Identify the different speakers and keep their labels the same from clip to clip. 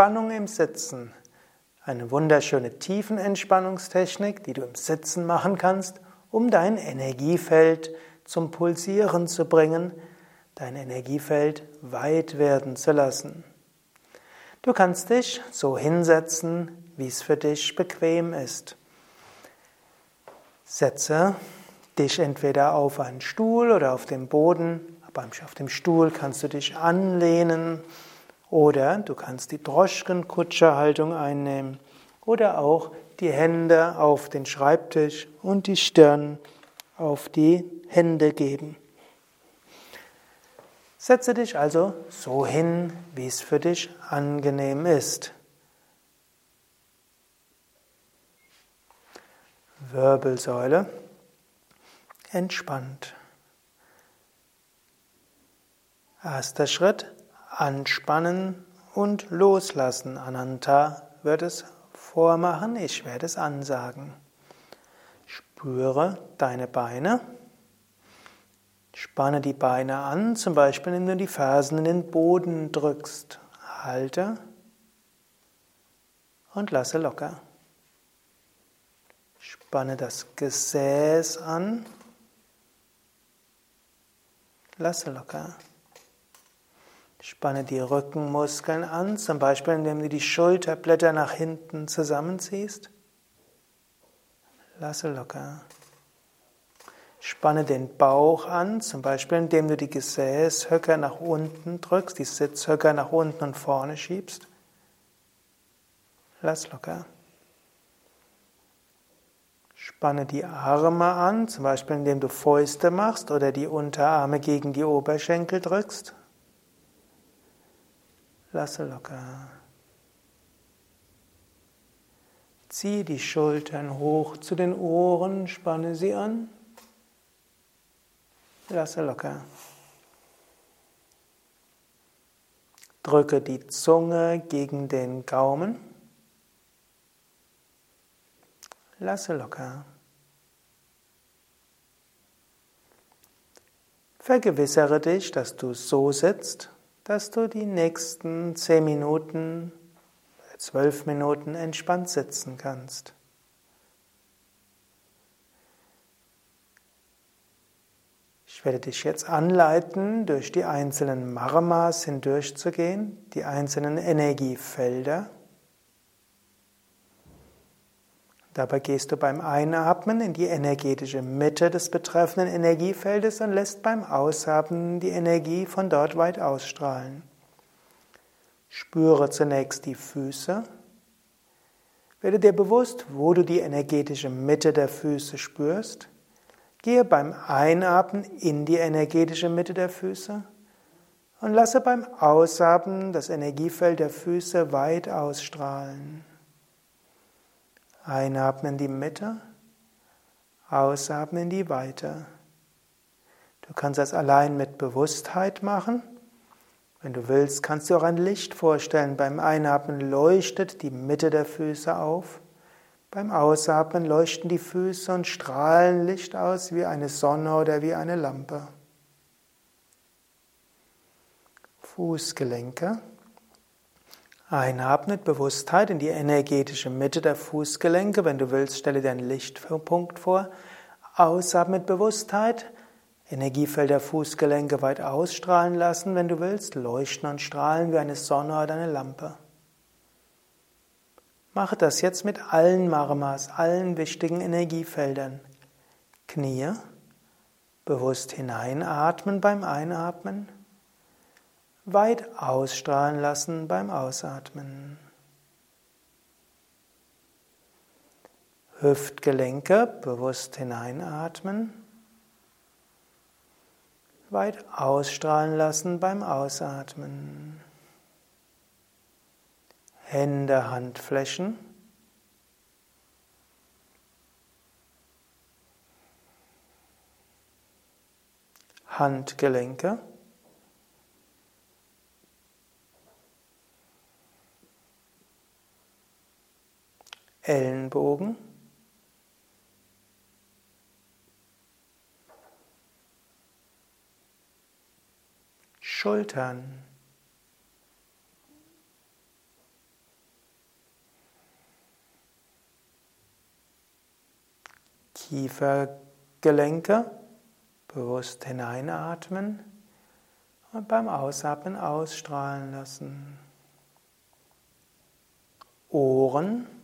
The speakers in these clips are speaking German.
Speaker 1: Entspannung im Sitzen. Eine wunderschöne Tiefenentspannungstechnik, die du im Sitzen machen kannst, um dein Energiefeld zum Pulsieren zu bringen, dein Energiefeld weit werden zu lassen. Du kannst dich so hinsetzen, wie es für dich bequem ist. Setze dich entweder auf einen Stuhl oder auf den Boden. Auf dem Stuhl kannst du dich anlehnen oder du kannst die Droschkenkutscherhaltung einnehmen oder auch die Hände auf den Schreibtisch und die Stirn auf die Hände geben. Setze dich also so hin, wie es für dich angenehm ist. Wirbelsäule entspannt. Erster Schritt, anspannen und loslassen. Ananta wird es vormachen, ich werde es ansagen. Spüre deine Beine. Spanne die Beine an, zum Beispiel indem du die Fersen in den Boden drückst. Halte und lasse locker. Spanne das Gesäß an. Lasse locker. Spanne die Rückenmuskeln an, zum Beispiel indem du die Schulterblätter nach hinten zusammenziehst. Lasse locker. Spanne den Bauch an, zum Beispiel indem du die Gesäßhöcker nach unten drückst, die Sitzhöcker nach unten und vorne schiebst. Lass locker. Spanne die Arme an, zum Beispiel indem du Fäuste machst oder die Unterarme gegen die Oberschenkel drückst. Lasse locker. Zieh die Schultern hoch zu den Ohren, spanne sie an. Lasse locker. Drücke die Zunge gegen den Gaumen. Lasse locker. Vergewissere dich, dass du so sitzt, dass du die nächsten zehn Minuten, zwölf Minuten entspannt sitzen kannst. Ich werde dich jetzt anleiten, durch die einzelnen Marmas hindurchzugehen, die einzelnen Energiefelder. Dabei gehst du beim Einatmen in die energetische Mitte des betreffenden Energiefeldes und lässt beim Ausatmen die Energie von dort weit ausstrahlen. Spüre zunächst die Füße. Werde dir bewusst, wo du die energetische Mitte der Füße spürst. Gehe beim Einatmen in die energetische Mitte der Füße und lasse beim Ausatmen das Energiefeld der Füße weit ausstrahlen. Einatmen in die Mitte, ausatmen in die Weite. Du kannst das allein mit Bewusstheit machen. Wenn du willst, kannst du auch ein Licht vorstellen. Beim Einatmen leuchtet die Mitte der Füße auf. Beim Ausatmen leuchten die Füße und strahlen Licht aus wie eine Sonne oder wie eine Lampe. Fußgelenke. Einatmen mit Bewusstheit in die energetische Mitte der Fußgelenke. Wenn du willst, stelle dir einen Lichtpunkt vor. Ausatmen mit Bewusstheit. Energiefeld der Fußgelenke weit ausstrahlen lassen, wenn du willst. Leuchten und strahlen wie eine Sonne oder eine Lampe. Mache das jetzt mit allen Marmas, allen wichtigen Energiefeldern. Knie. Bewusst hineinatmen beim Einatmen weit ausstrahlen lassen beim Ausatmen. Hüftgelenke bewusst hineinatmen. Weit ausstrahlen lassen beim Ausatmen. Hände, Handflächen. Handgelenke. Ellenbogen. Schultern. Kiefergelenke bewusst hineinatmen und beim Ausatmen ausstrahlen lassen. Ohren.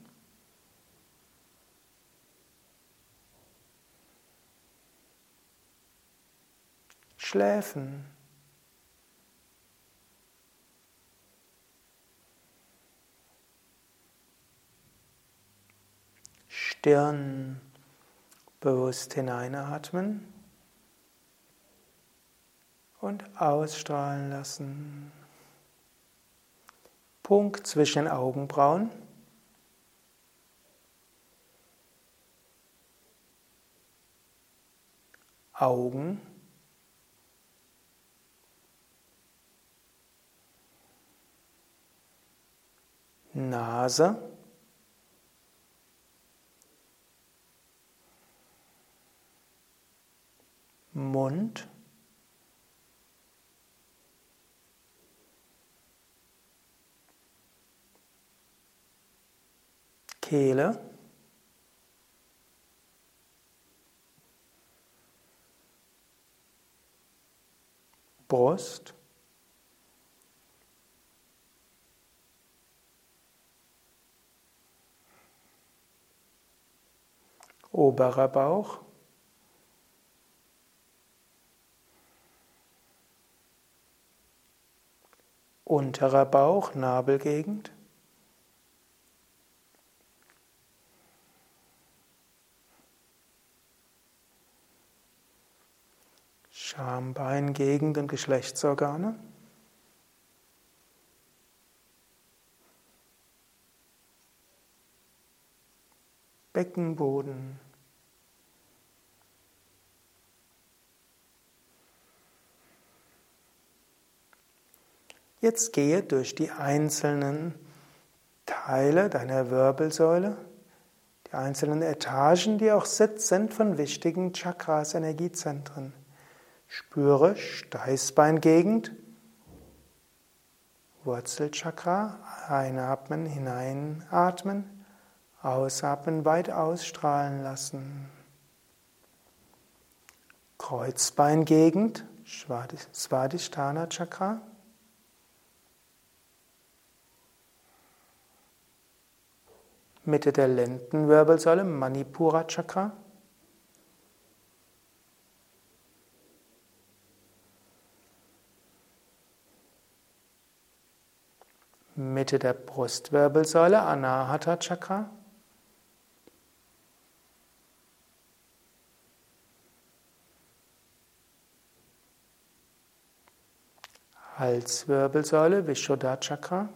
Speaker 1: Schläfen. Stirn bewusst hineinatmen und ausstrahlen lassen. Punkt zwischen Augenbrauen. Augen. Nase. Mund. Kehle. Brust. Oberer Bauch. Unterer Bauch, Nabelgegend. Schambeingegend und Geschlechtsorgane. Beckenboden. Jetzt gehe durch die einzelnen Teile deiner Wirbelsäule, die einzelnen Etagen, die auch Sitz sind von wichtigen Chakras, Energiezentren. Spüre Steißbeingegend, Wurzelchakra, einatmen, hineinatmen, ausatmen, weit ausstrahlen lassen. Kreuzbeingegend, Svadhisthana Chakra. Mitte der Lendenwirbelsäule, Manipura Chakra. Mitte der Brustwirbelsäule, Anahata Chakra. Halswirbelsäule, Vishuddha Chakra.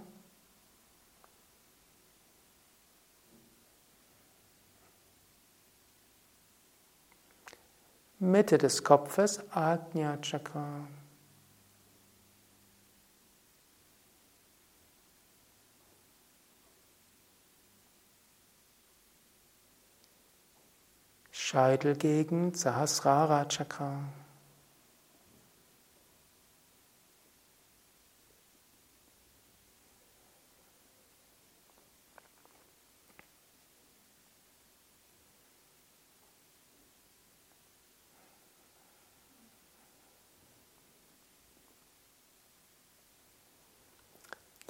Speaker 1: Mitte des Kopfes, Ajna Chakra. Scheitelgegend, Sahasrara Chakra.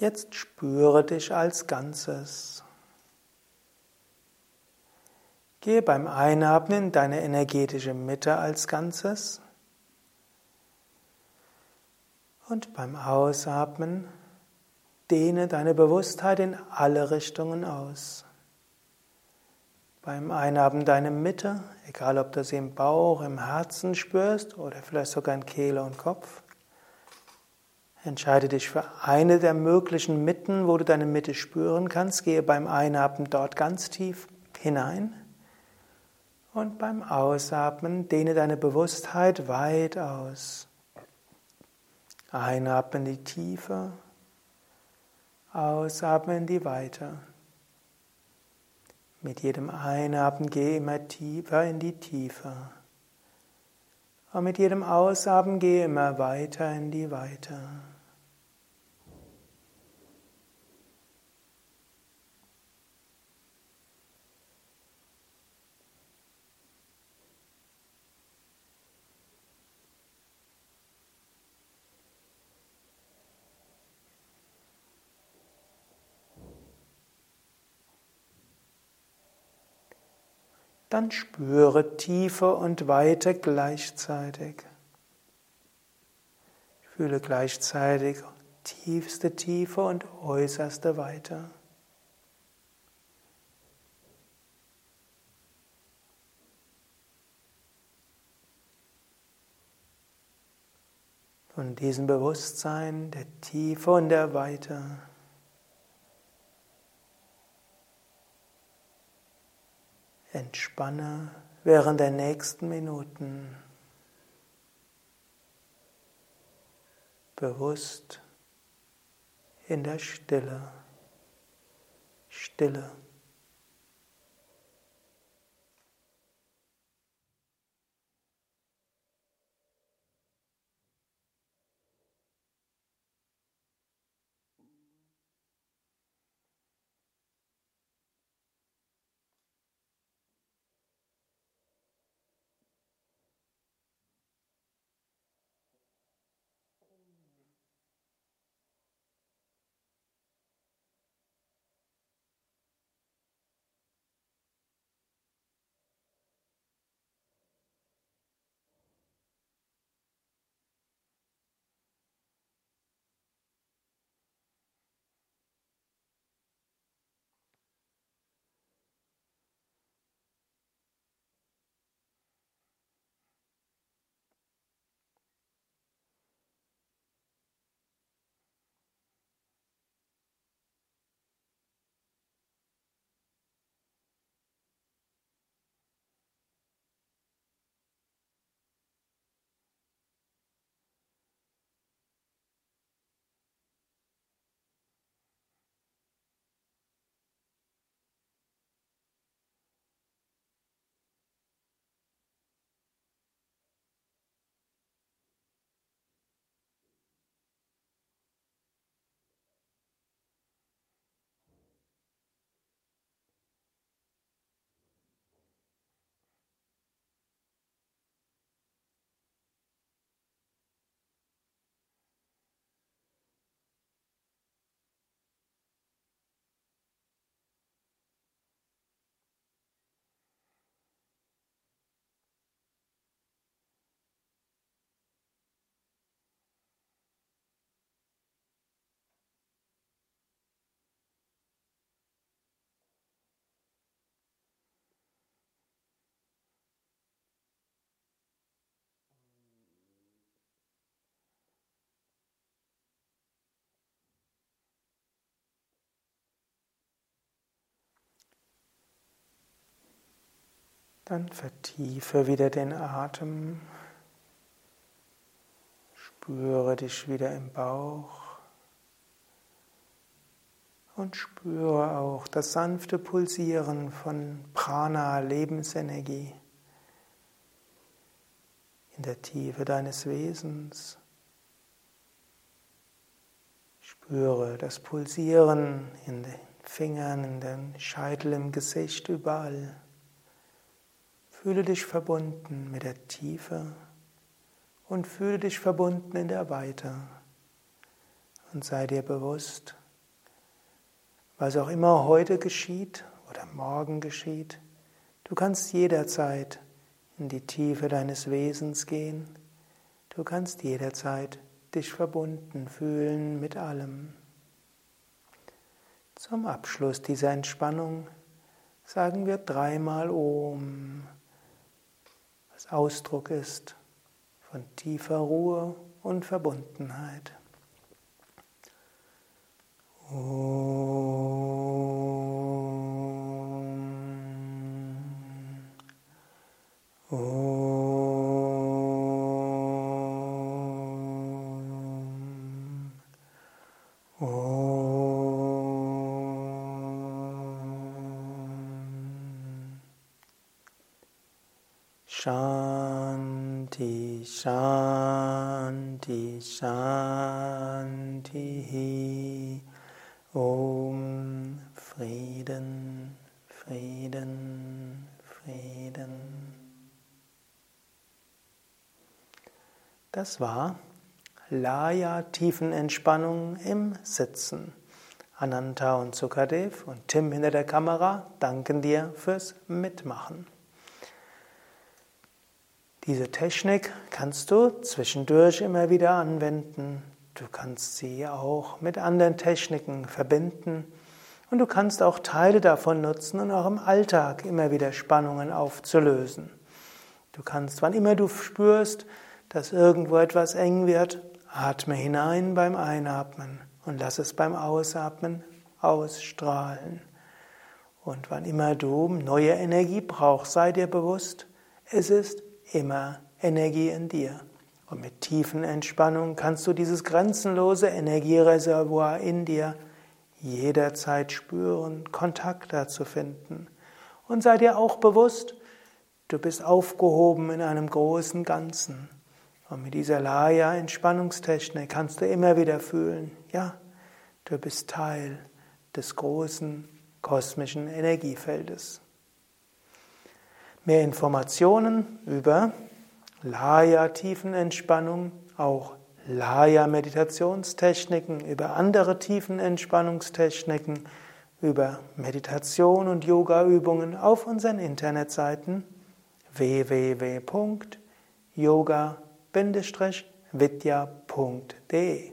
Speaker 1: Jetzt spüre dich als Ganzes. Gehe beim Einatmen in deine energetische Mitte als Ganzes und beim Ausatmen dehne deine Bewusstheit in alle Richtungen aus. Beim Einatmen deine Mitte, egal ob du sie im Bauch, im Herzen spürst oder vielleicht sogar in Kehle und Kopf. Entscheide dich für eine der möglichen Mitten, wo du deine Mitte spüren kannst. Gehe beim Einatmen dort ganz tief hinein. Und beim Ausatmen dehne deine Bewusstheit weit aus. Einatmen in die Tiefe, ausatmen in die Weite. Mit jedem Einatmen gehe immer tiefer in die Tiefe. Und mit jedem Ausatmen gehe immer weiter in die Weite. Dann spüre Tiefe und Weite gleichzeitig. Fühle gleichzeitig tiefste Tiefe und äußerste Weite. Von diesem Bewusstsein der Tiefe und der Weite. Entspanne während der nächsten Minuten. Bewusst in der Stille. Stille. Dann vertiefe wieder den Atem. Spüre dich wieder im Bauch. Und spüre auch das sanfte Pulsieren von Prana, Lebensenergie, in der Tiefe deines Wesens. Spüre das Pulsieren in den Fingern, in den Scheitel, im Gesicht, überall. Fühle dich verbunden mit der Tiefe und fühle dich verbunden in der Weite. Und sei dir bewusst, was auch immer heute geschieht oder morgen geschieht, du kannst jederzeit in die Tiefe deines Wesens gehen. Du kannst jederzeit dich verbunden fühlen mit allem. Zum Abschluss dieser Entspannung sagen wir dreimal Om was Ausdruck ist von tiefer Ruhe und Verbundenheit. Om. Om. Om. Shanti, Shanti, Om, Frieden, Frieden, Frieden. Das war Laya Tiefenentspannung im Sitzen. Ananta und Sukadev und Tim hinter der Kamera danken dir fürs Mitmachen. Diese Technik kannst du zwischendurch immer wieder anwenden. Du kannst sie auch mit anderen Techniken verbinden und du kannst auch Teile davon nutzen und auch im Alltag immer wieder Spannungen aufzulösen. Du kannst, wann immer du spürst, dass irgendwo etwas eng wird, atme hinein beim Einatmen und lass es beim Ausatmen ausstrahlen. Und wann immer du neue Energie brauchst, sei dir bewusst, es ist immer Energie in dir. Und mit tiefen Entspannung kannst du dieses grenzenlose Energiereservoir in dir jederzeit spüren, Kontakt dazu finden. Und sei dir auch bewusst, du bist aufgehoben in einem großen Ganzen. Und mit dieser Laya-Entspannungstechnik kannst du immer wieder fühlen, ja, du bist Teil des großen kosmischen Energiefeldes. Mehr Informationen über Laya-Tiefenentspannung, auch Laya-Meditationstechniken, über andere Tiefenentspannungstechniken, über Meditation und Yoga-Übungen auf unseren Internetseiten www.yoga-vidya.de